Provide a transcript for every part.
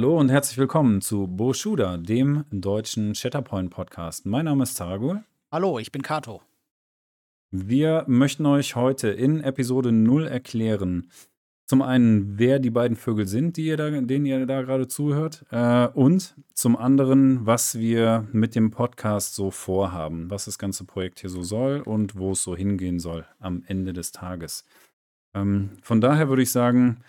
Hallo und herzlich willkommen zu Bo Schuder, dem deutschen Shatterpoint Podcast. Mein Name ist Taragul. Hallo, ich bin Kato. Wir möchten euch heute in Episode 0 erklären, zum einen, wer die beiden Vögel sind, die ihr da, denen ihr da gerade zuhört, äh, und zum anderen, was wir mit dem Podcast so vorhaben, was das ganze Projekt hier so soll und wo es so hingehen soll am Ende des Tages. Ähm, von daher würde ich sagen,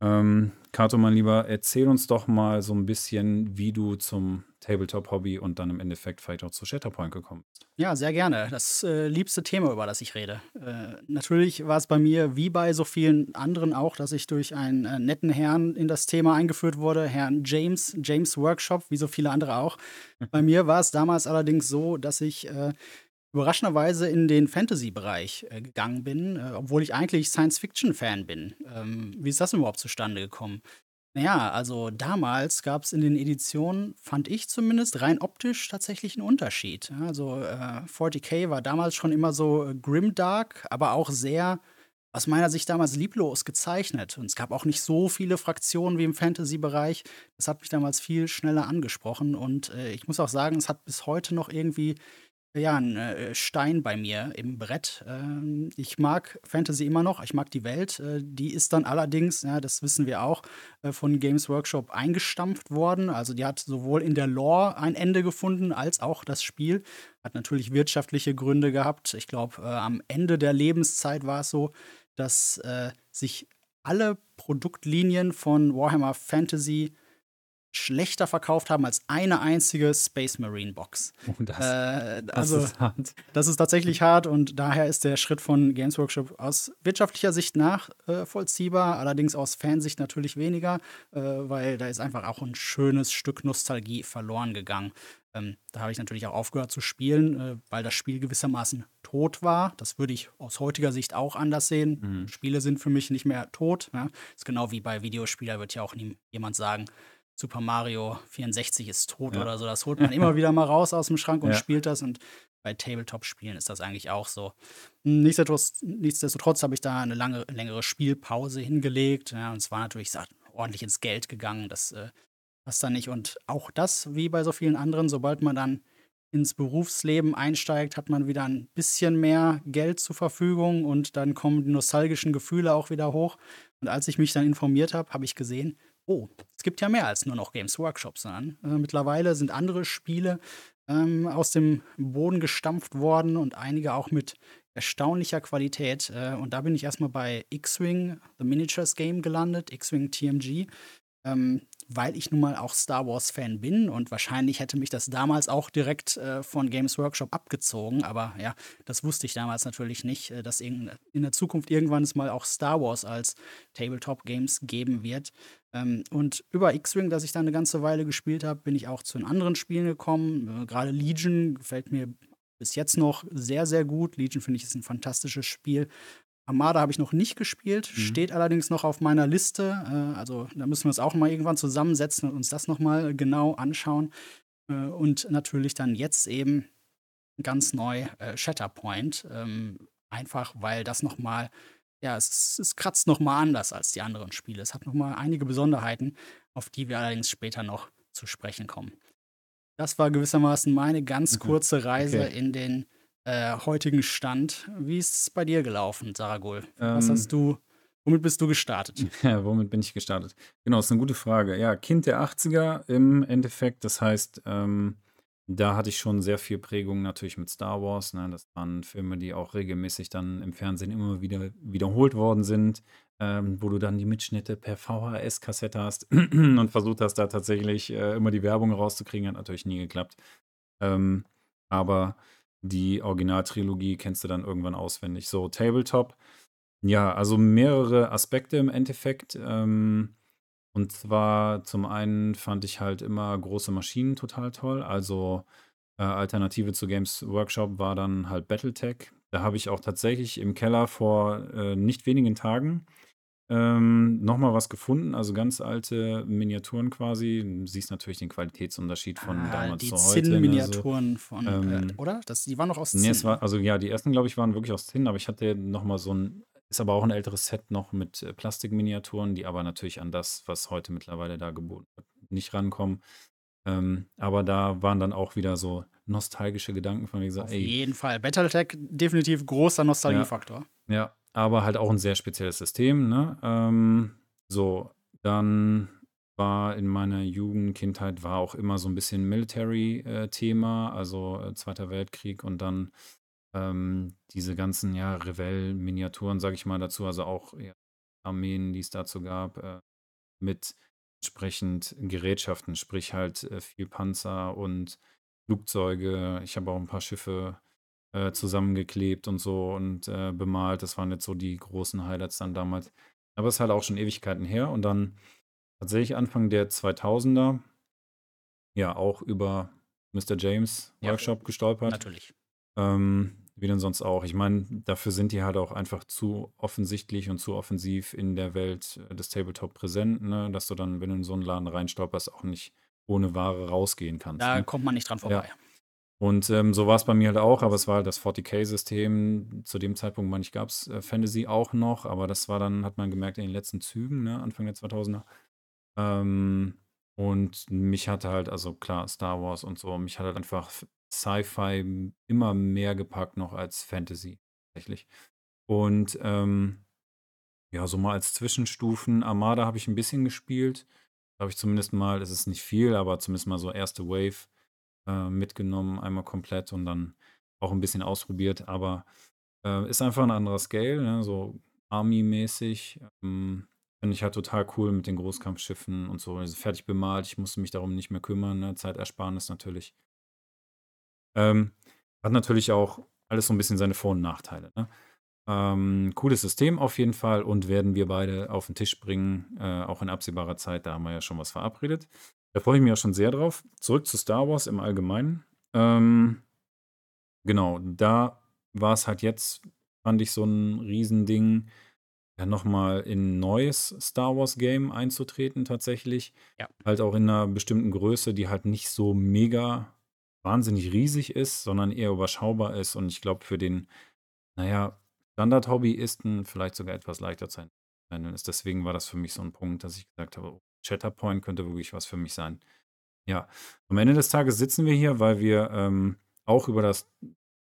ähm, Kato, mein Lieber, erzähl uns doch mal so ein bisschen, wie du zum Tabletop-Hobby und dann im Endeffekt vielleicht auch zu Shatterpoint gekommen bist. Ja, sehr gerne. Das äh, liebste Thema, über das ich rede. Äh, natürlich war es bei mir, wie bei so vielen anderen auch, dass ich durch einen äh, netten Herrn in das Thema eingeführt wurde, Herrn James, James Workshop, wie so viele andere auch. bei mir war es damals allerdings so, dass ich äh, überraschenderweise in den Fantasy-Bereich äh, gegangen bin, äh, obwohl ich eigentlich Science-Fiction-Fan bin. Ähm, wie ist das überhaupt zustande gekommen? Naja, also damals gab es in den Editionen, fand ich zumindest, rein optisch tatsächlich einen Unterschied. Also äh, 40k war damals schon immer so äh, grimdark, aber auch sehr, aus meiner Sicht damals lieblos gezeichnet. Und es gab auch nicht so viele Fraktionen wie im Fantasy-Bereich. Das hat mich damals viel schneller angesprochen. Und äh, ich muss auch sagen, es hat bis heute noch irgendwie ja, ein äh, Stein bei mir im Brett. Ähm, ich mag Fantasy immer noch, ich mag die Welt. Äh, die ist dann allerdings, ja, das wissen wir auch, äh, von Games Workshop eingestampft worden. Also die hat sowohl in der Lore ein Ende gefunden, als auch das Spiel. Hat natürlich wirtschaftliche Gründe gehabt. Ich glaube, am Ende der Lebenszeit war es so, dass sich alle Produktlinien von Warhammer Fantasy schlechter verkauft haben als eine einzige Space Marine Box. Oh, das, äh, also, das ist hart. Das ist tatsächlich hart und daher ist der Schritt von Games Workshop aus wirtschaftlicher Sicht nachvollziehbar, äh, allerdings aus Fansicht natürlich weniger, äh, weil da ist einfach auch ein schönes Stück Nostalgie verloren gegangen. Ähm, da habe ich natürlich auch aufgehört zu spielen, äh, weil das Spiel gewissermaßen tot war. Das würde ich aus heutiger Sicht auch anders sehen. Mhm. Spiele sind für mich nicht mehr tot. Ja? ist genau wie bei Videospielern, wird ja auch nie jemand sagen, Super Mario 64 ist tot ja. oder so. Das holt man immer wieder mal raus aus dem Schrank und ja. spielt das. Und bei Tabletop-Spielen ist das eigentlich auch so. Nichtsdestotrotz, nichtsdestotrotz habe ich da eine lange, längere Spielpause hingelegt. Ja, und es war natürlich ordentlich ins Geld gegangen. Das äh, passt dann nicht. Und auch das, wie bei so vielen anderen, sobald man dann ins Berufsleben einsteigt, hat man wieder ein bisschen mehr Geld zur Verfügung und dann kommen die nostalgischen Gefühle auch wieder hoch. Und als ich mich dann informiert habe, habe ich gesehen, oh, es gibt ja mehr als nur noch Games Workshop, sondern äh, mittlerweile sind andere Spiele ähm, aus dem Boden gestampft worden und einige auch mit erstaunlicher Qualität. Äh, und da bin ich erstmal bei X-Wing, The Miniatures Game gelandet, X-Wing TMG. Ähm, weil ich nun mal auch Star Wars-Fan bin und wahrscheinlich hätte mich das damals auch direkt äh, von Games Workshop abgezogen. Aber ja, das wusste ich damals natürlich nicht, äh, dass in, in der Zukunft irgendwann es mal auch Star Wars als Tabletop-Games geben wird. Ähm, und über X-Wing, das ich da eine ganze Weile gespielt habe, bin ich auch zu den anderen Spielen gekommen. Äh, Gerade Legion gefällt mir bis jetzt noch sehr, sehr gut. Legion finde ich ist ein fantastisches Spiel. Armada habe ich noch nicht gespielt, mhm. steht allerdings noch auf meiner Liste. Äh, also da müssen wir uns auch mal irgendwann zusammensetzen und uns das nochmal genau anschauen. Äh, und natürlich dann jetzt eben ganz neu äh, Shatterpoint. Ähm, einfach weil das nochmal, ja, es, es kratzt nochmal anders als die anderen Spiele. Es hat nochmal einige Besonderheiten, auf die wir allerdings später noch zu sprechen kommen. Das war gewissermaßen meine ganz mhm. kurze Reise okay. in den äh, heutigen Stand. Wie ist es bei dir gelaufen, Saragul? Ähm, Was hast du, womit bist du gestartet? Ja, womit bin ich gestartet? Genau, ist eine gute Frage. Ja, Kind der 80er im Endeffekt. Das heißt, ähm, da hatte ich schon sehr viel Prägung natürlich mit Star Wars. Ne? Das waren Filme, die auch regelmäßig dann im Fernsehen immer wieder wiederholt worden sind, ähm, wo du dann die Mitschnitte per VHS-Kassette hast und versucht hast, da tatsächlich äh, immer die Werbung rauszukriegen. Hat natürlich nie geklappt. Ähm, aber die Originaltrilogie kennst du dann irgendwann auswendig. So, Tabletop. Ja, also mehrere Aspekte im Endeffekt. Ähm, und zwar zum einen fand ich halt immer große Maschinen total toll. Also äh, Alternative zu Games Workshop war dann halt Battletech. Da habe ich auch tatsächlich im Keller vor äh, nicht wenigen Tagen ähm, noch was gefunden, also ganz alte Miniaturen quasi. Du siehst natürlich den Qualitätsunterschied von Ah, damals die zu heute, ne, so. Zinn-Miniaturen von, äh, Ähm, oder? Das, die waren noch aus ne, Zinn. war, also ja, die ersten, glaube ich, waren wirklich aus Tin, aber ich hatte noch mal so ein, ist aber auch ein älteres Set noch mit äh, Plastikminiaturen, die aber natürlich an das, was heute mittlerweile da geboten wird, nicht rankommen. Ähm, aber da waren dann auch wieder so nostalgische Gedanken von mir gesagt, Auf ey, jeden Fall. Battletech definitiv großer Nostalgiefaktor. ja, aber halt auch ein sehr spezielles System, ne? Ähm, so, dann war in meiner Jugend, Kindheit war auch immer so ein bisschen Military-Thema, also äh, Zweiter Weltkrieg und dann ähm, diese ganzen, ja, Revell-Miniaturen, sage ich mal dazu, also auch ja, Armeen, die es dazu gab, äh, mit entsprechend Gerätschaften, sprich halt äh, viel Panzer und Flugzeuge. Ich habe auch ein paar Schiffe äh, zusammengeklebt und so und äh, bemalt. Das waren jetzt so die großen Highlights dann damals. Aber es ist halt auch schon Ewigkeiten her und dann tatsächlich Anfang der 2000er ja auch über Mr. James Ja, Workshop gestolpert. natürlich. Ähm, wie denn sonst auch. Ich meine, dafür sind die halt auch einfach zu offensichtlich und zu offensiv in der Welt äh, des Tabletop präsent, ne? dass du dann, wenn du in so einen Laden reinstolperst, auch nicht ohne Ware rausgehen kannst. Da Ne? kommt man nicht dran Ja. vorbei. Und ähm, so war es bei mir halt auch, aber es war halt das 40k-System. Zu dem Zeitpunkt, meine ich, gab es äh, Fantasy auch noch, aber das war dann, hat man gemerkt, in den letzten Zügen, ne? Anfang der 2000er. Ähm, und mich hatte halt, also klar, Star Wars und so, mich hat halt einfach Sci-Fi immer mehr gepackt noch als Fantasy, tatsächlich. Und ähm, ja, so mal als Zwischenstufen, Armada habe ich ein bisschen gespielt. Habe ich zumindest mal, es ist nicht viel, aber zumindest mal so erste Wave äh, mitgenommen, einmal komplett und dann auch ein bisschen ausprobiert. Aber äh, ist einfach ein anderer Scale, ne? so Army-mäßig. Ähm, Finde ich halt total cool mit den Großkampfschiffen und so. Also fertig bemalt, ich musste mich darum nicht mehr kümmern. Ne? Zeitersparnis natürlich. Ähm, hat natürlich auch alles so ein bisschen seine Vor- und Nachteile. Ne? Ähm, cooles System auf jeden Fall und werden wir beide auf den Tisch bringen, äh, auch in absehbarer Zeit. Da haben wir ja schon was verabredet. Da freue ich mich auch schon sehr drauf. Zurück zu Star Wars im Allgemeinen. Ähm, genau, da war es halt jetzt, fand ich so ein Riesending, ja, nochmal in ein neues Star Wars Game einzutreten tatsächlich. Ja. Halt auch in einer bestimmten Größe, die halt nicht so mega wahnsinnig riesig ist, sondern eher überschaubar ist. Und ich glaube, für den, naja, Standard-Hobbyisten vielleicht sogar etwas leichter zu handeln ist. Deswegen war das für mich so ein Punkt, dass ich gesagt habe, oh, Chatterpoint könnte wirklich was für mich sein. Ja, am Ende des Tages sitzen wir hier, weil wir ähm, auch über das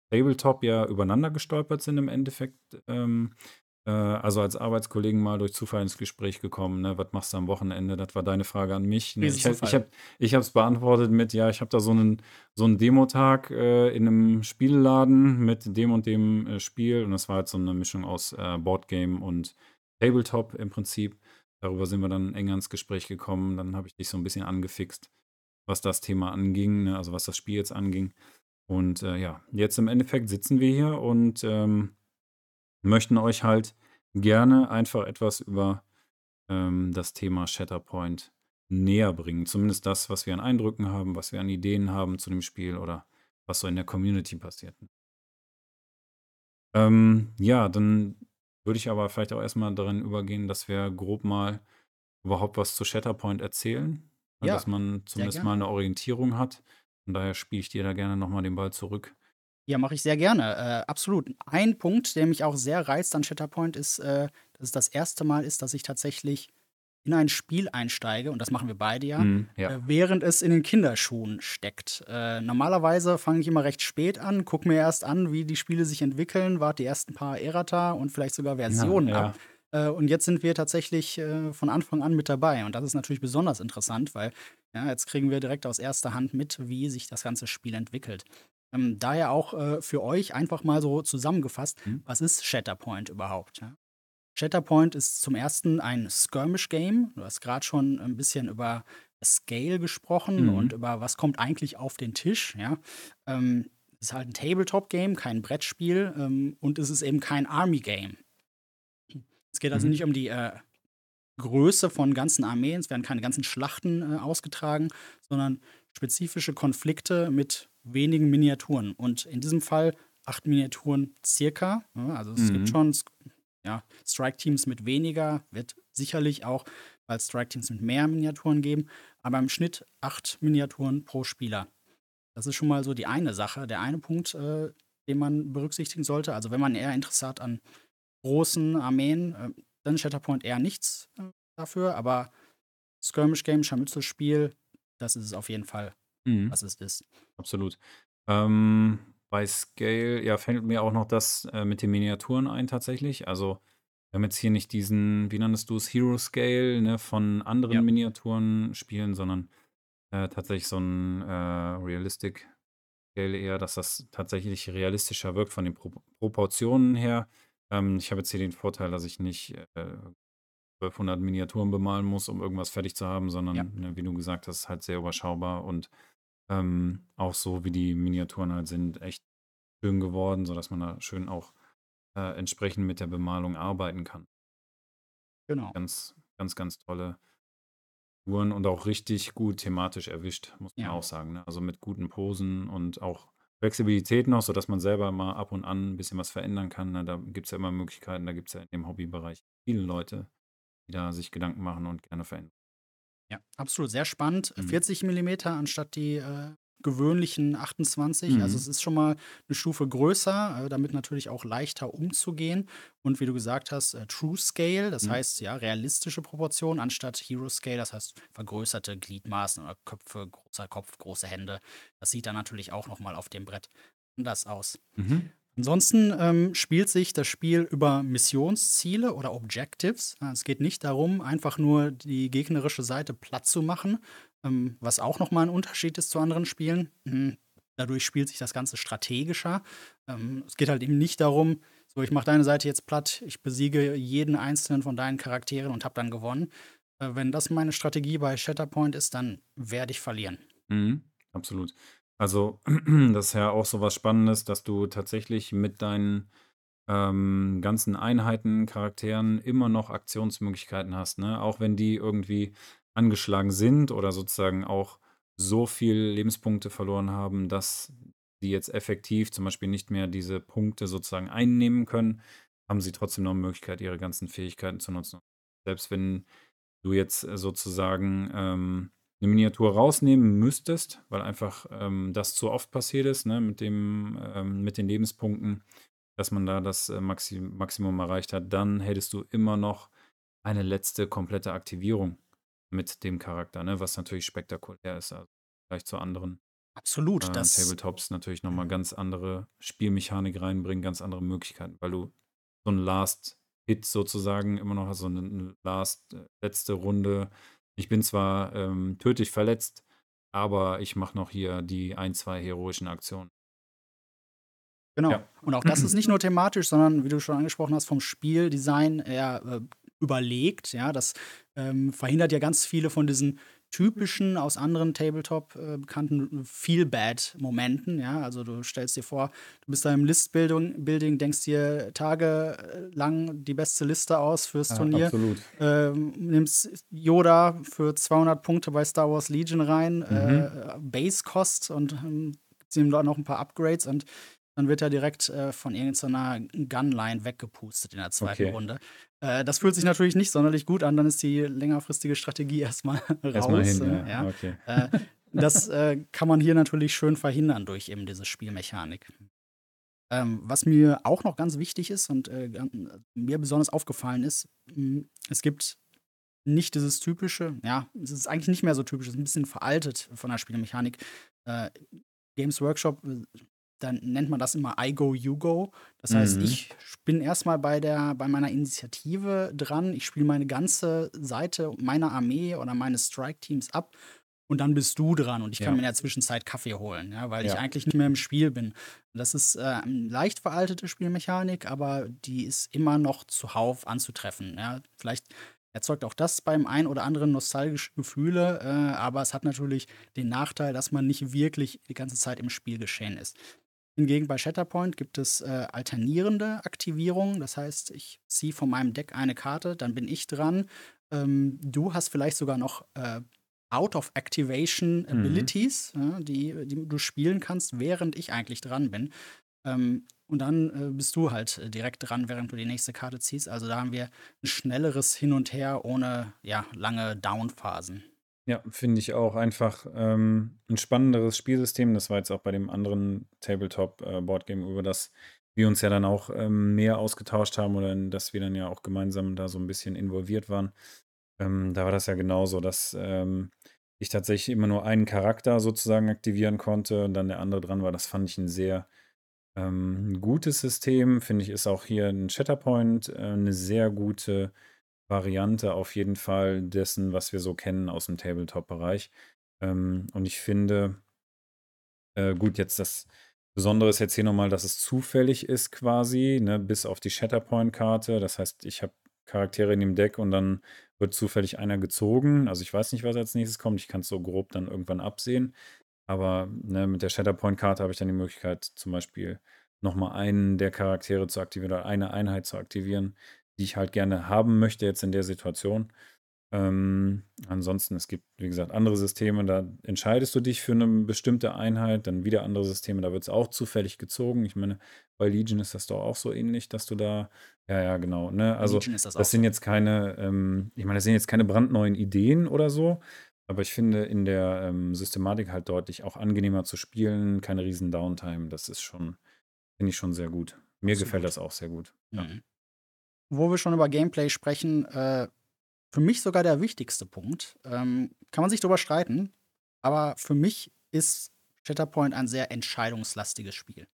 Tabletop ja übereinander gestolpert sind im Endeffekt. Ähm, äh, also als Arbeitskollegen mal durch Zufall ins Gespräch gekommen. Ne? Was machst du am Wochenende? Das war deine Frage an mich. Ne? Ich, ich habe es beantwortet mit, ja, ich habe da so einen, so einen Demotag äh, in einem Spielladen mit dem und dem äh, Spiel. Und das war halt so eine Mischung aus äh, Boardgame und Tabletop im Prinzip. Darüber sind wir dann enger ins Gespräch gekommen. Dann habe ich dich so ein bisschen angefixt, was das Thema anging, ne? also was das Spiel jetzt anging. Und äh, ja, jetzt im Endeffekt sitzen wir hier und ähm, möchten euch halt gerne einfach etwas über ähm, das Thema Shatterpoint näher bringen. Zumindest das, was wir an Eindrücken haben, was wir an Ideen haben zu dem Spiel oder was so in der Community passiert. Ähm, ja, dann würde ich aber vielleicht auch erstmal darin übergehen, dass wir grob mal überhaupt was zu Shatterpoint erzählen. ne, Ja, dass man zumindest mal eine Orientierung hat. Von daher spiele ich dir da gerne nochmal den Ball zurück. Ja, mache ich sehr gerne. Äh, absolut. Ein Punkt, der mich auch sehr reizt an Shatterpoint, ist, äh, dass es das erste Mal ist, dass ich tatsächlich in ein Spiel einsteige, und das machen wir beide ja, Mhm, ja. äh, während es in den Kinderschuhen steckt. Äh, normalerweise fange ich immer recht spät an, gucke mir erst an, wie die Spiele sich entwickeln, warte die ersten paar Errata und vielleicht sogar Versionen ja. ab. Äh, und jetzt sind wir tatsächlich äh, von Anfang an mit dabei. Und das ist natürlich besonders interessant, weil ja, jetzt kriegen wir direkt aus erster Hand mit, wie sich das ganze Spiel entwickelt. Ähm, daher auch äh, für euch einfach mal so zusammengefasst, Mhm. was ist Shatterpoint überhaupt? Ja? Shatterpoint ist zum ersten ein Skirmish-Game. Du hast gerade schon ein bisschen über Scale gesprochen Mhm. und über was kommt eigentlich auf den Tisch. Ja? Ähm, es ist halt ein Tabletop-Game, kein Brettspiel ähm, und es ist eben kein Army-Game. Es geht also Mhm. nicht um die äh, Größe von ganzen Armeen, es werden keine ganzen Schlachten äh, ausgetragen, sondern spezifische Konflikte mit wenigen Miniaturen. Und in diesem Fall acht Miniaturen circa. Also es Mhm. gibt schon ja, Strike-Teams mit weniger, wird sicherlich auch bald Strike-Teams mit mehr Miniaturen geben, aber im Schnitt acht Miniaturen pro Spieler. Das ist schon mal so die eine Sache, der eine Punkt, äh, den man berücksichtigen sollte. Also wenn man eher Interesse hat an großen Armeen, äh, dann ist Shatterpoint eher nichts äh, dafür, aber Skirmish-Game, Scharmützelspiel, das ist es auf jeden Fall, Mhm. was es ist. Absolut. Ähm, bei Scale, ja, fällt mir auch noch das äh, mit den Miniaturen ein tatsächlich. Also, wir haben jetzt hier nicht diesen, wie nanntest du es, Hero Scale, ne, von anderen Ja. Miniaturen spielen, sondern äh, tatsächlich so ein äh, Realistic Scale eher, dass das tatsächlich realistischer wirkt von den Pro Proportionen her. Ähm, ich habe jetzt hier den Vorteil, dass ich nicht äh, 1200 Miniaturen bemalen muss, um irgendwas fertig zu haben, Ja. sondern, ne, wie du gesagt hast, halt sehr überschaubar und ähm, auch so, wie die Miniaturen halt sind, echt schön geworden, sodass man da schön auch äh, entsprechend mit der Bemalung arbeiten kann. Genau. Ganz, ganz, ganz tolle Figuren und auch richtig gut thematisch erwischt, muss man Ja. auch sagen. Ne? Also mit guten Posen und auch Flexibilität noch, sodass man selber mal ab und an ein bisschen was verändern kann. Ne? Da gibt es ja immer Möglichkeiten, da gibt es ja in dem Hobbybereich viele Leute, die da sich Gedanken machen und gerne verändern. Ja, absolut sehr spannend. Mhm. 40 Millimeter anstatt die äh, gewöhnlichen 28. Also Mhm. es ist schon mal eine Stufe größer, äh, damit natürlich auch leichter umzugehen. Und wie du gesagt hast, äh, True Scale, das Mhm. heißt ja realistische Proportionen anstatt Hero Scale, das heißt vergrößerte Gliedmaßen oder Köpfe, großer Kopf, große Hände. Das sieht dann natürlich auch noch mal auf dem Brett anders aus. Mhm. Ansonsten ähm, spielt sich das Spiel über Missionsziele oder Objectives. Es geht nicht darum, einfach nur die gegnerische Seite platt zu machen, ähm, was auch nochmal ein Unterschied ist zu anderen Spielen. Mhm. Dadurch spielt sich das Ganze strategischer. Ähm, es geht halt eben nicht darum, so, ich mache deine Seite jetzt platt, ich besiege jeden einzelnen von deinen Charakteren und habe dann gewonnen. Äh, wenn das meine Strategie bei Shatterpoint ist, dann werde ich verlieren. Mhm, absolut. Also, das ist ja auch so was Spannendes, dass du tatsächlich mit deinen ähm, ganzen Einheiten, Charakteren immer noch Aktionsmöglichkeiten hast, ne? Auch wenn die irgendwie angeschlagen sind oder sozusagen auch so viel Lebenspunkte verloren haben, dass die jetzt effektiv zum Beispiel nicht mehr diese Punkte sozusagen einnehmen können, haben sie trotzdem noch eine Möglichkeit, ihre ganzen Fähigkeiten zu nutzen. Selbst wenn du jetzt äh, sozusagen ähm, eine Miniatur rausnehmen müsstest, weil einfach ähm, das zu oft passiert ist, ne, mit dem, ähm, mit den Lebenspunkten, dass man da das äh, Maxi Maximum erreicht hat, dann hättest du immer noch eine letzte komplette Aktivierung mit dem Charakter, ne, was natürlich spektakulär ist, also vielleicht zu anderen Absolut, äh, das Tabletops natürlich nochmal ganz andere Spielmechanik reinbringen, ganz andere Möglichkeiten, weil du so ein Last Hit sozusagen immer noch hast, so eine, eine Last äh, letzte Runde. Ich bin zwar ähm, tödlich verletzt, aber ich mache noch hier die ein, zwei heroischen Aktionen. Genau. Ja. Und auch das ist nicht nur thematisch, sondern wie du schon angesprochen hast, vom Spieldesign eher äh, überlegt. Ja, das ähm, verhindert ja ganz viele von diesen typischen aus anderen Tabletop äh, bekannten Feel-Bad-Momenten. Ja, also du stellst dir vor, du bist da im List-Building, Building, denkst dir tagelang die beste Liste aus fürs Turnier. absolut. Ähm, nimmst Yoda für 200 Punkte bei Star Wars Legion rein, äh, Base-Kost und ähm, gibt's ihm da noch ein paar Upgrades und dann wird er direkt äh, von irgendeiner Gunline weggepustet in der zweiten Okay. Runde. Äh, das fühlt sich natürlich nicht sonderlich gut an, dann ist die längerfristige Strategie erstmal raus. Erstmal hin, äh, ja. Okay. äh, das äh, kann man hier natürlich schön verhindern durch eben diese Spielmechanik. Ähm, was mir auch noch ganz wichtig ist und äh, mir besonders aufgefallen ist, mh, es gibt nicht dieses typische, ja, es ist eigentlich nicht mehr so typisch, es ist ein bisschen veraltet von der Spielmechanik. Äh, Games Workshop, äh, dann nennt man das immer I go, you go. Das heißt, Mhm. ich bin erstmal bei der, bei meiner Initiative dran, ich spiele meine ganze Seite meiner Armee oder meines Strike-Teams ab und dann bist du dran und ich kann Ja. mir in der Zwischenzeit Kaffee holen, ja, weil ich Ja. eigentlich nicht mehr im Spiel bin. Das ist äh, eine leicht veraltete Spielmechanik, aber die ist immer noch zuhauf anzutreffen. Ja. Vielleicht erzeugt auch das beim einen oder anderen nostalgische Gefühle, äh, aber es hat natürlich den Nachteil, dass man nicht wirklich die ganze Zeit im Spiel geschehen ist. Hingegen bei Shatterpoint gibt es äh, alternierende Aktivierungen. Das heißt, ich ziehe von meinem Deck eine Karte, dann bin ich dran. Ähm, du hast vielleicht sogar noch äh, Out-of-Activation Abilities, ja, die, die du spielen kannst, während ich eigentlich dran bin. Ähm, und dann äh, bist du halt äh, direkt dran, während du die nächste Karte ziehst. Also da haben wir ein schnelleres Hin und Her ohne ja, lange Down-Phasen. Ja, finde ich auch einfach ähm, ein spannenderes Spielsystem. Das war jetzt auch bei dem anderen Tabletop-Boardgame, über das wir uns ja dann auch ähm, mehr ausgetauscht haben oder in das wir dann ja auch gemeinsam da so ein bisschen involviert waren. Ähm, da war das ja genauso, dass ähm, ich tatsächlich immer nur einen Charakter sozusagen aktivieren konnte und dann der andere dran war. Das fand ich ein sehr ähm, gutes System. Finde ich, ist auch hier ein Shatterpoint äh, eine sehr gute Variante auf jeden Fall dessen, was wir so kennen aus dem Tabletop-Bereich. Ähm, und ich finde, äh, gut, jetzt das Besondere ist jetzt hier nochmal, dass es zufällig ist quasi, ne, bis auf die Shatterpoint-Karte. Das heißt, ich habe Charaktere in dem Deck und dann wird zufällig einer gezogen. Also ich weiß nicht, was als nächstes kommt. Ich kann es so grob dann irgendwann absehen. Aber ne, mit der Shatterpoint-Karte habe ich dann die Möglichkeit, zum Beispiel nochmal einen der Charaktere zu aktivieren oder eine Einheit zu aktivieren, die ich halt gerne haben möchte jetzt in der Situation. Ähm, ansonsten, es gibt, wie gesagt, andere Systeme, da entscheidest du dich für eine bestimmte Einheit, dann wieder andere Systeme, da wird es auch zufällig gezogen. Ich meine, bei Legion ist das doch auch so ähnlich, dass du da, ja, ja, genau, ne? Also, das das sind so. jetzt keine, ähm, ich meine, das sind jetzt keine brandneuen Ideen oder so, aber ich finde in der ähm, Systematik halt deutlich auch angenehmer zu spielen, keine riesen Downtime. Das ist schon, finde ich schon sehr gut. Mir gefällt Absolut. das auch sehr gut. Ja. Wo wir schon über Gameplay sprechen, äh, für mich sogar der wichtigste Punkt. Ähm, kann man sich drüber streiten, aber für mich ist Shatterpoint ein sehr entscheidungslastiges Spiel. Äh,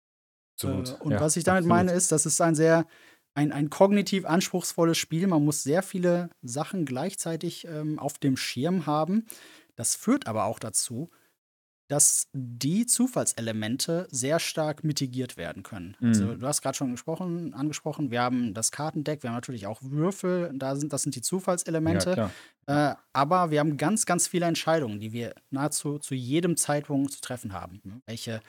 Absolut. und Ja, was ich damit meine, absolut. ist, das ist ein sehr ein, ein kognitiv anspruchsvolles Spiel. Man muss sehr viele Sachen gleichzeitig ähm, auf dem Schirm haben. Das führt aber auch dazu, dass die Zufallselemente sehr stark mitigiert werden können. Also, Mhm. du hast gerade schon gesprochen, angesprochen, wir haben das Kartendeck, wir haben natürlich auch Würfel, da sind, das sind die Ja, Zufallselemente. klar. Äh, aber wir haben ganz, ganz viele Entscheidungen, die wir nahezu zu jedem Zeitpunkt zu treffen haben. ne? Welche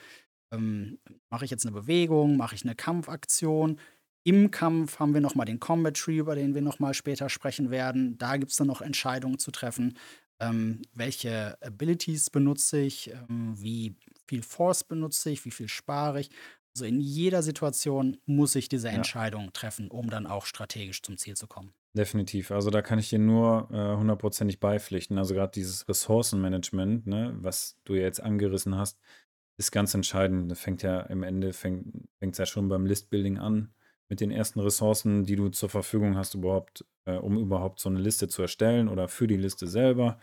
ähm, mache ich jetzt eine Bewegung, mache ich eine Kampfaktion? Im Kampf haben wir noch mal den Combat Tree, über den wir noch mal später sprechen werden. Da gibt es dann noch Entscheidungen zu treffen. Ähm, welche Abilities benutze ich? Ähm, wie viel Force benutze ich? Wie viel spare ich? Also in jeder Situation muss ich diese Ja. Entscheidung treffen, um dann auch strategisch zum Ziel zu kommen. Definitiv. Also da kann ich dir nur äh, hundertprozentig beipflichten. Also gerade dieses Ressourcenmanagement, ne, was du ja jetzt angerissen hast, ist ganz entscheidend. Das fängt ja im Ende, fängt es ja schon beim Listbuilding an, mit den ersten Ressourcen, die du zur Verfügung hast, überhaupt, äh, um überhaupt so eine Liste zu erstellen oder für die Liste selber,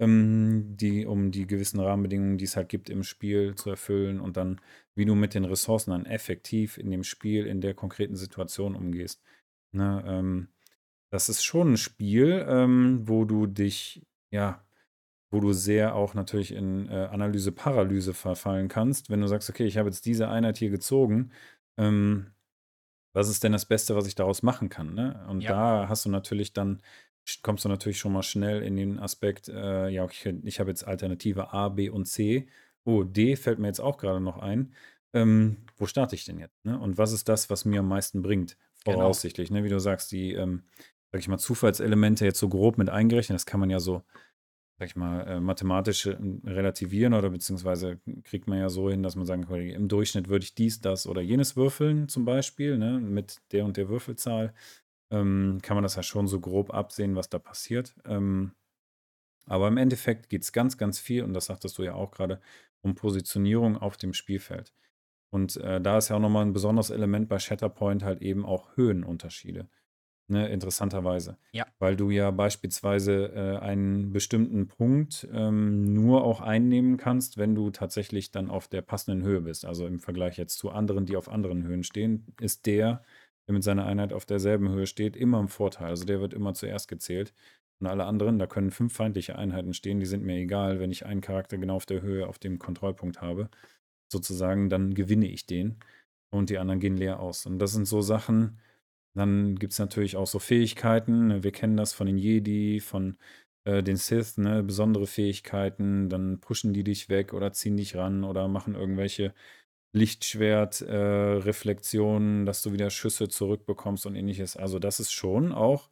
ähm, die, um die gewissen Rahmenbedingungen, die es halt gibt im Spiel, zu erfüllen und dann, wie du mit den Ressourcen dann effektiv in dem Spiel, in der konkreten Situation umgehst. Ne, ähm, das ist schon ein Spiel, ähm, wo du dich, ja, wo du sehr auch natürlich in äh, Analyse, Paralyse verfallen kannst, wenn du sagst, okay, ich habe jetzt diese Einheit hier gezogen, ähm, was ist denn das Beste, was ich daraus machen kann? Ne? Und Ja. da hast du natürlich dann, kommst du natürlich schon mal schnell in den Aspekt, äh, ja, okay, ich habe jetzt Alternative A, B und C. Oh, D fällt mir jetzt auch gerade noch ein. Ähm, wo starte ich denn jetzt? Ne? Und was ist das, was mir am meisten bringt? Genau. Voraussichtlich, ne? Wie du sagst, die, ähm, sag ich mal, Zufallselemente jetzt so grob mit eingerechnet, das kann man ja so, sag ich mal, äh, mathematisch äh, relativieren oder beziehungsweise kriegt man ja so hin, dass man sagen kann, im Durchschnitt würde ich dies, das oder jenes würfeln zum Beispiel, ne, mit der und der Würfelzahl, ähm, kann man das ja schon so grob absehen, was da passiert. Ähm, aber im Endeffekt geht es ganz, ganz viel, und das sagtest du ja auch gerade, um Positionierung auf dem Spielfeld. Und äh, da ist ja auch nochmal ein besonderes Element bei Shatterpoint halt eben auch Höhenunterschiede. Ne, interessanterweise. Ja. Weil du ja beispielsweise äh, einen bestimmten Punkt ähm, nur auch einnehmen kannst, wenn du tatsächlich dann auf der passenden Höhe bist. Also im Vergleich jetzt zu anderen, die auf anderen Höhen stehen, ist der, der mit seiner Einheit auf derselben Höhe steht, immer im Vorteil. Also der wird immer zuerst gezählt. Und alle anderen, da können fünf feindliche Einheiten stehen, die sind mir egal, wenn ich einen Charakter genau auf der Höhe auf dem Kontrollpunkt habe. Sozusagen, dann gewinne ich den. Und die anderen gehen leer aus. Und das sind so Sachen, dann gibt es natürlich auch so Fähigkeiten. ne, Wir kennen das von den Jedi, von äh, den Sith, ne? besondere Fähigkeiten. Dann pushen die dich weg oder ziehen dich ran oder machen irgendwelche Lichtschwert-Reflexionen, dass du wieder Schüsse zurückbekommst und ähnliches. Also, das ist schon auch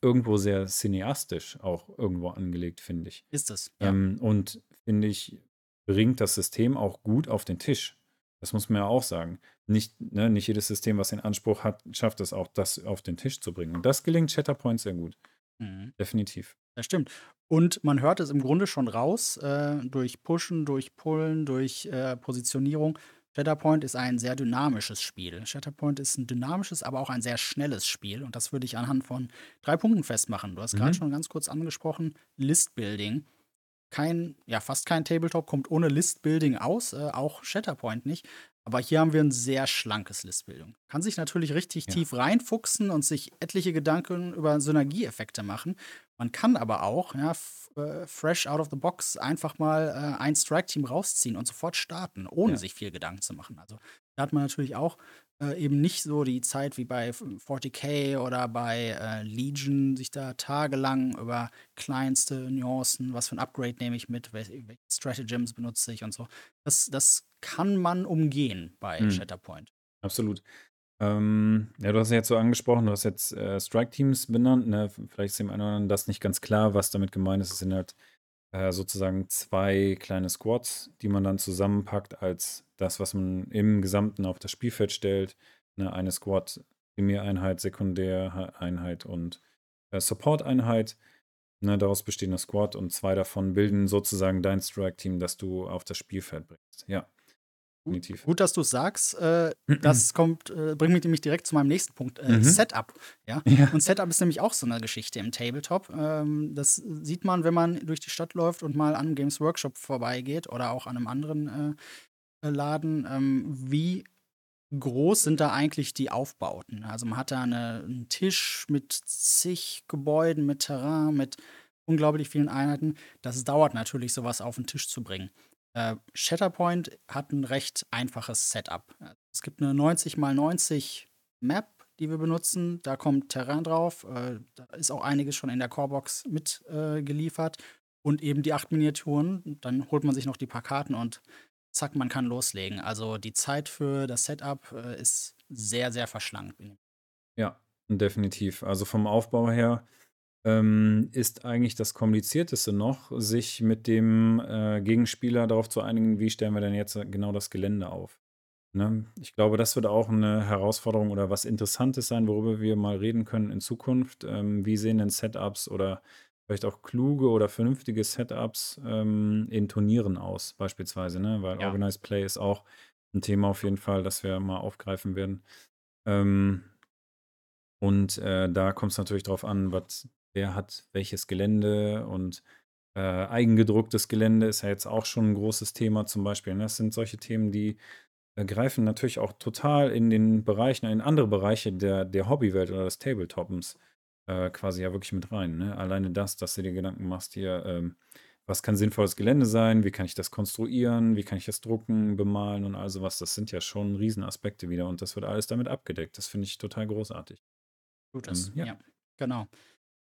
irgendwo sehr cineastisch auch irgendwo angelegt, finde ich. Ist es, ja. Ähm, und finde ich, bringt das System auch gut auf den Tisch. Das muss man ja auch sagen. Nicht, ne, nicht jedes System, was den Anspruch hat, schafft es auch, das auf den Tisch zu bringen. Und das gelingt Shatterpoint sehr gut. Mhm. Definitiv. Das stimmt. Und man hört es im Grunde schon raus, äh, durch Pushen, durch Pullen, durch äh, Positionierung. Shatterpoint ist ein sehr dynamisches Spiel. Shatterpoint ist ein dynamisches, aber auch ein sehr schnelles Spiel. Und das würde ich anhand von drei Punkten festmachen. Du hast gerade Mhm. schon ganz kurz angesprochen, List-Building. Kein, ja, fast kein Tabletop kommt ohne List-Building aus, äh, auch Shatterpoint nicht. Aber hier haben wir ein sehr schlankes List-Building. Kann sich natürlich richtig Ja. tief reinfuchsen und sich etliche Gedanken über Synergieeffekte machen. Man kann aber auch, ja, äh, fresh out of the box einfach mal äh, ein Strike-Team rausziehen und sofort starten, ohne Ja. sich viel Gedanken zu machen. Also da hat man natürlich auch äh, eben nicht so die Zeit wie bei 40k oder bei äh, Legion, sich da tagelang über kleinste Nuancen, was für ein Upgrade nehme ich mit, welche, welche Stratagems benutze ich und so. Das, das kann man umgehen bei Mhm. Shatterpoint. Absolut. Ähm, ja, du hast ja jetzt so angesprochen, du hast jetzt äh, Strike-Teams benannt. Ne? Vielleicht ist dem einen oder anderen das nicht ganz klar, was damit gemeint ist. Es sind halt äh, sozusagen zwei kleine Squads, die man dann zusammenpackt als das, was man im Gesamten auf das Spielfeld stellt. Ne? Eine Squad, Primäreinheit, Sekundäreinheit und äh, Support-Einheit. Ne? Daraus besteht eine Squad und zwei davon bilden sozusagen dein Strike-Team, das du auf das Spielfeld bringst. Ja, definitiv. Gut, dass du es sagst. Äh, das kommt, äh, bringt mich nämlich direkt zu meinem nächsten Punkt. Äh, Mhm. Setup. Ja? Ja. Und Setup ist nämlich auch so eine Geschichte im Tabletop. Ähm, das sieht man, wenn man durch die Stadt läuft und mal an Games Workshop vorbeigeht oder auch an einem anderen äh, Laden. Ähm, wie groß sind da eigentlich die Aufbauten? Also man hat da eine, einen Tisch mit zig Gebäuden, mit Terrain, mit unglaublich vielen Einheiten. Das dauert natürlich, sowas auf den Tisch zu bringen. Äh, Shatterpoint hat ein recht einfaches Setup. Es gibt eine 90 x 90 Map, die wir benutzen. Da kommt Terrain drauf. Äh, da ist auch einiges schon in der Corebox mitgeliefert. Äh, und eben die acht Miniaturen. Dann holt man sich noch die paar Karten und zack, man kann loslegen. Also die Zeit für das Setup ist sehr, sehr verschlankt. Ja, definitiv. Also vom Aufbau her ähm, ist eigentlich das Komplizierteste noch, sich mit dem äh, Gegenspieler darauf zu einigen, wie stellen wir denn jetzt genau das Gelände auf. Ne? Ich glaube, das wird auch eine Herausforderung oder was Interessantes sein, worüber wir mal reden können in Zukunft. Ähm, wie sehen denn Setups oder vielleicht auch kluge oder vernünftige Setups ähm, in Turnieren aus, beispielsweise, ne? Weil Ja. Organized Play ist auch ein Thema auf jeden Fall, das wir mal aufgreifen werden. Ähm, und äh, da kommt es natürlich drauf an, was, wer hat welches Gelände und äh, eigengedrucktes Gelände ist ja jetzt auch schon ein großes Thema zum Beispiel. Ne? Das sind solche Themen, die äh, greifen natürlich auch total in den Bereichen, in andere Bereiche der, der Hobbywelt oder des Tabletoppens äh, quasi ja wirklich mit rein. Ne? Alleine das, dass du dir Gedanken machst hier, ähm, was kann sinnvolles Gelände sein, wie kann ich das konstruieren, wie kann ich das drucken, bemalen und all sowas, das sind ja schon Riesenaspekte wieder und das wird alles damit abgedeckt. Das finde ich total großartig. Gutes. Ähm, ja. ja. genau.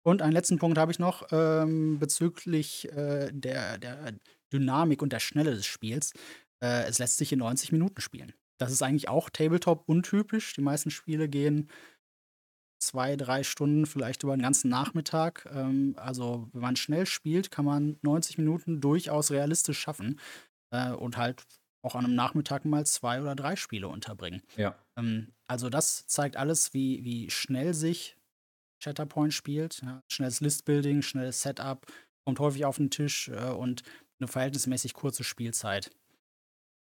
Und einen letzten Punkt habe ich noch ähm, bezüglich äh, der, der Dynamik und der Schnelle des Spiels. Äh, es lässt sich in 90 Minuten spielen. Das ist eigentlich auch Tabletop untypisch. Die meisten Spiele gehen zwei, drei Stunden, vielleicht über den ganzen Nachmittag. Ähm, also, wenn man schnell spielt, kann man 90 Minuten durchaus realistisch schaffen äh, und halt auch an einem Nachmittag mal zwei oder drei Spiele unterbringen. Ja. Ähm, also, das zeigt alles, wie, wie schnell sich Shatterpoint spielt. Ja, schnelles Listbuilding, schnelles Setup, kommt häufig auf den Tisch äh, und eine verhältnismäßig kurze Spielzeit.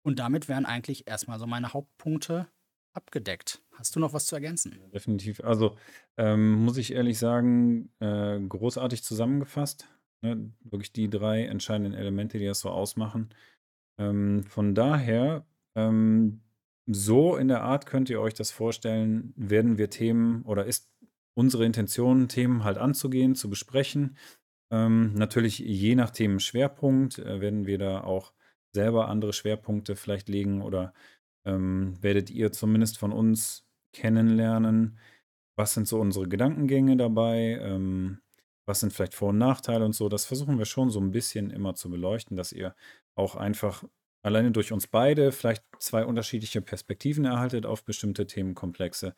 Und damit wären eigentlich erstmal so meine Hauptpunkte abgedeckt. Hast du noch was zu ergänzen? Definitiv. Also ähm, muss ich ehrlich sagen, äh, großartig zusammengefasst. Ne? Wirklich die drei entscheidenden Elemente, die das so ausmachen. Ähm, von daher, ähm, so in der Art könnt ihr euch das vorstellen, werden wir Themen oder ist unsere Intention, Themen halt anzugehen, zu besprechen. Ähm, natürlich je nach Themenschwerpunkt äh, werden wir da auch selber andere Schwerpunkte vielleicht legen oder ähm, werdet ihr zumindest von uns kennenlernen, was sind so unsere Gedankengänge dabei, ähm, was sind vielleicht Vor- und Nachteile und so. Das versuchen wir schon so ein bisschen immer zu beleuchten, dass ihr auch einfach alleine durch uns beide vielleicht zwei unterschiedliche Perspektiven erhaltet auf bestimmte Themenkomplexe.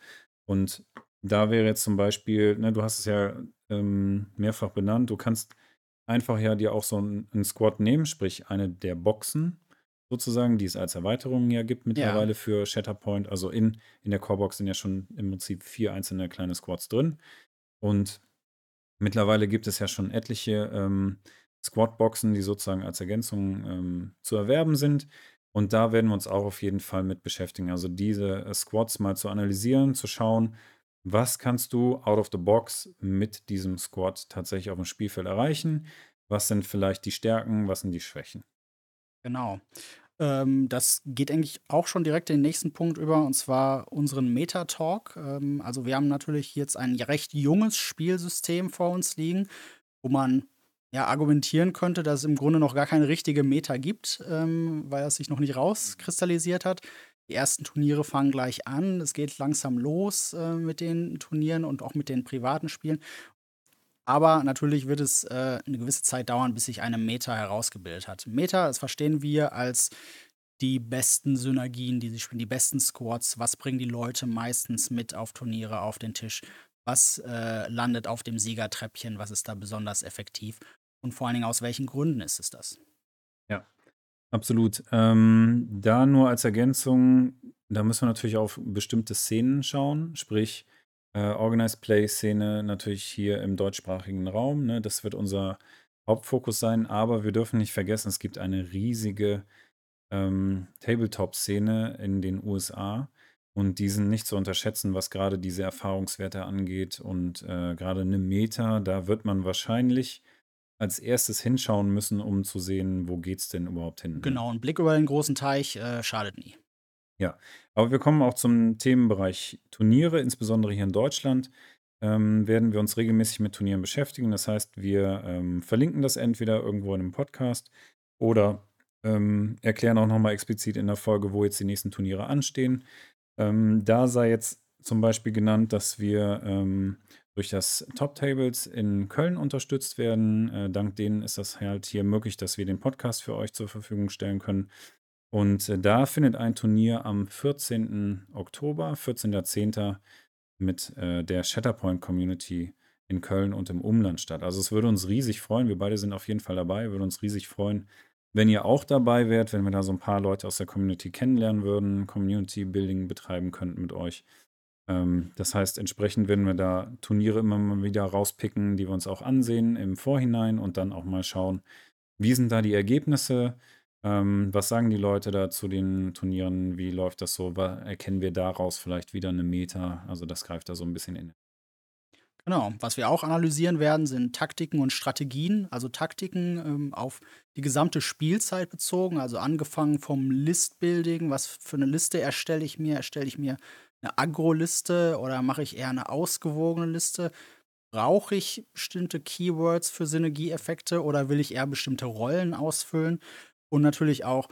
Und da wäre jetzt zum Beispiel, ne, du hast es ja ähm, mehrfach benannt, du kannst einfach ja dir auch so einen Squad nehmen, sprich eine der Boxen sozusagen, die es als Erweiterung ja gibt mittlerweile Ja. für Shatterpoint. Also in, in der Corebox sind ja schon im Prinzip vier einzelne kleine Squads drin. Und mittlerweile gibt es ja schon etliche ähm, Squad-Boxen, die sozusagen als Ergänzung ähm, zu erwerben sind. Und da werden wir uns auch auf jeden Fall mit beschäftigen. Also diese äh, Squads mal zu analysieren, zu schauen, was kannst du out of the box mit diesem Squad tatsächlich auf dem Spielfeld erreichen? Was sind vielleicht die Stärken, was sind die Schwächen? Genau. Ähm, das geht eigentlich auch schon direkt in den nächsten Punkt über, und zwar unseren Meta-Talk. Ähm, also wir haben natürlich jetzt ein recht junges Spielsystem vor uns liegen, wo man ja argumentieren könnte, dass es im Grunde noch gar keine richtige Meta gibt, ähm, weil es sich noch nicht rauskristallisiert hat. Die ersten Turniere fangen gleich an. Es geht langsam los äh, mit den Turnieren und auch mit den privaten Spielen. Aber natürlich wird es äh, eine gewisse Zeit dauern, bis sich eine Meta herausgebildet hat. Meta, das verstehen wir als die besten Synergien, die sie spielen, die besten Squads. Was bringen die Leute meistens mit auf Turniere auf den Tisch? Was äh, landet auf dem Siegertreppchen? Was ist da besonders effektiv? Und vor allen Dingen, aus welchen Gründen ist es das? Ja, absolut. Ähm, da nur als Ergänzung, da müssen wir natürlich auf bestimmte Szenen schauen, sprich äh, Organized Play-Szene natürlich hier im deutschsprachigen Raum. Ne? Das wird unser Hauptfokus sein, aber wir dürfen nicht vergessen, es gibt eine riesige ähm, Tabletop-Szene in den USA und die sind nicht zu unterschätzen, was gerade diese Erfahrungswerte angeht und äh, gerade eine Meta, da wird man wahrscheinlich als erstes hinschauen müssen, um zu sehen, wo geht's denn überhaupt hin, ne? Genau, ein Blick über den großen Teich äh, schadet nie. Ja, aber wir kommen auch zum Themenbereich Turniere, insbesondere hier in Deutschland. Ähm, werden wir uns regelmäßig mit Turnieren beschäftigen. Das heißt, wir ähm, verlinken das entweder irgendwo in einem Podcast oder ähm, erklären auch nochmal explizit in der Folge, wo jetzt die nächsten Turniere anstehen. Ähm, da sei jetzt zum Beispiel genannt, dass wir ähm, durch das Top Tables in Köln unterstützt werden. Äh, dank denen ist das halt hier möglich, dass wir den Podcast für euch zur Verfügung stellen können. Und äh, da findet ein Turnier am 14. Oktober, 14.10. mit äh, der Shatterpoint Community in Köln und im Umland statt. Also es würde uns riesig freuen, wir beide sind auf jeden Fall dabei, würde uns riesig freuen, wenn ihr auch dabei wärt, wenn wir da so ein paar Leute aus der Community kennenlernen würden, Community Building betreiben könnten mit euch. Ähm, das heißt, entsprechend werden wir da Turniere immer mal wieder rauspicken, die wir uns auch ansehen im Vorhinein und dann auch mal schauen, wie sind da die Ergebnisse, ähm, was sagen die Leute da zu den Turnieren, wie läuft das so, erkennen wir daraus vielleicht wieder eine Meta, also das greift da so ein bisschen in. Genau, was wir auch analysieren werden, sind Taktiken und Strategien, also Taktiken ähm, auf die gesamte Spielzeit bezogen, also angefangen vom Listbuilding, was für eine Liste erstelle ich mir, erstelle ich mir eine Agro-Liste oder mache ich eher eine ausgewogene Liste? Brauche ich bestimmte Keywords für Synergieeffekte oder will ich eher bestimmte Rollen ausfüllen? Und natürlich auch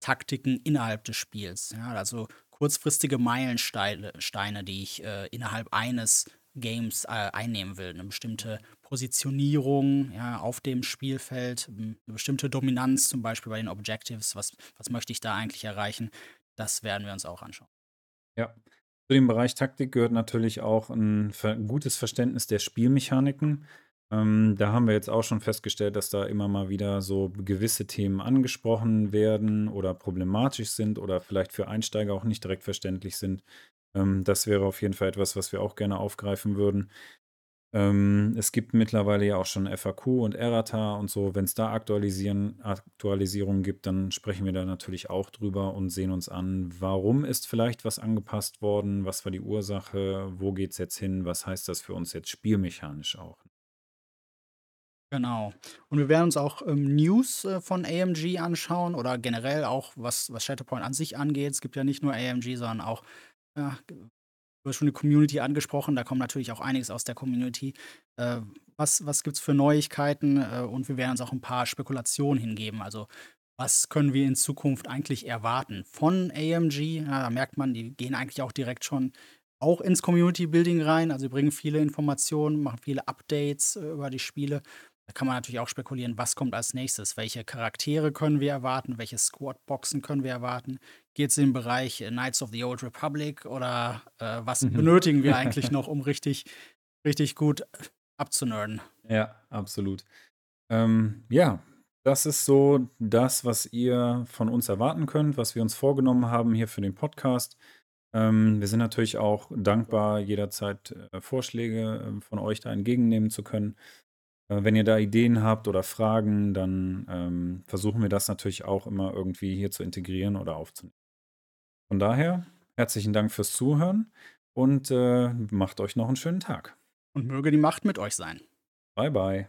Taktiken innerhalb des Spiels. Ja, also kurzfristige Meilensteine, Steine, die ich äh, innerhalb eines Games äh, einnehmen will. Eine bestimmte Positionierung ja, auf dem Spielfeld, eine bestimmte Dominanz, zum Beispiel bei den Objectives. Was, was möchte ich da eigentlich erreichen? Das werden wir uns auch anschauen. Ja, zu dem Bereich Taktik gehört natürlich auch ein gutes Verständnis der Spielmechaniken. Ähm, da haben wir jetzt auch schon festgestellt, dass da immer mal wieder so gewisse Themen angesprochen werden oder problematisch sind oder vielleicht für Einsteiger auch nicht direkt verständlich sind. Ähm, das wäre auf jeden Fall etwas, was wir auch gerne aufgreifen würden. Ähm, es gibt mittlerweile ja auch schon FAQ und Errata und so. Wenn es da Aktualisieren, Aktualisierungen gibt, dann sprechen wir da natürlich auch drüber und sehen uns an, warum ist vielleicht was angepasst worden, was war die Ursache, wo geht es jetzt hin, was heißt das für uns jetzt spielmechanisch auch. Genau. Und wir werden uns auch ähm, News äh, von AMG anschauen oder generell auch, was, was Shatterpoint an sich angeht. Es gibt ja nicht nur AMG, sondern auch ja, Du hast schon die Community angesprochen, da kommt natürlich auch einiges aus der Community. Äh, was was gibt es für Neuigkeiten? Äh, und wir werden uns auch ein paar Spekulationen hingeben. Also, was können wir in Zukunft eigentlich erwarten von AMG? Ja, da merkt man, die gehen eigentlich auch direkt schon auch ins Community Building rein. Also, sie bringen viele Informationen, machen viele Updates äh, über die Spiele. Da kann man natürlich auch spekulieren, was kommt als nächstes? Welche Charaktere können wir erwarten? Welche Squad-Boxen können wir erwarten? Geht es in den Bereich äh, Knights of the Old Republic oder äh, was mhm. benötigen wir eigentlich noch, um richtig, richtig gut abzunerden? Ja, absolut. Ähm, ja, das ist so das, was ihr von uns erwarten könnt, was wir uns vorgenommen haben hier für den Podcast. Ähm, wir sind natürlich auch dankbar, jederzeit äh, Vorschläge äh, von euch da entgegennehmen zu können. Äh, wenn ihr da Ideen habt oder Fragen, dann ähm, versuchen wir das natürlich auch immer irgendwie hier zu integrieren oder aufzunehmen. Von daher, herzlichen Dank fürs Zuhören und äh, macht euch noch einen schönen Tag. Und möge die Macht mit euch sein. Bye, bye.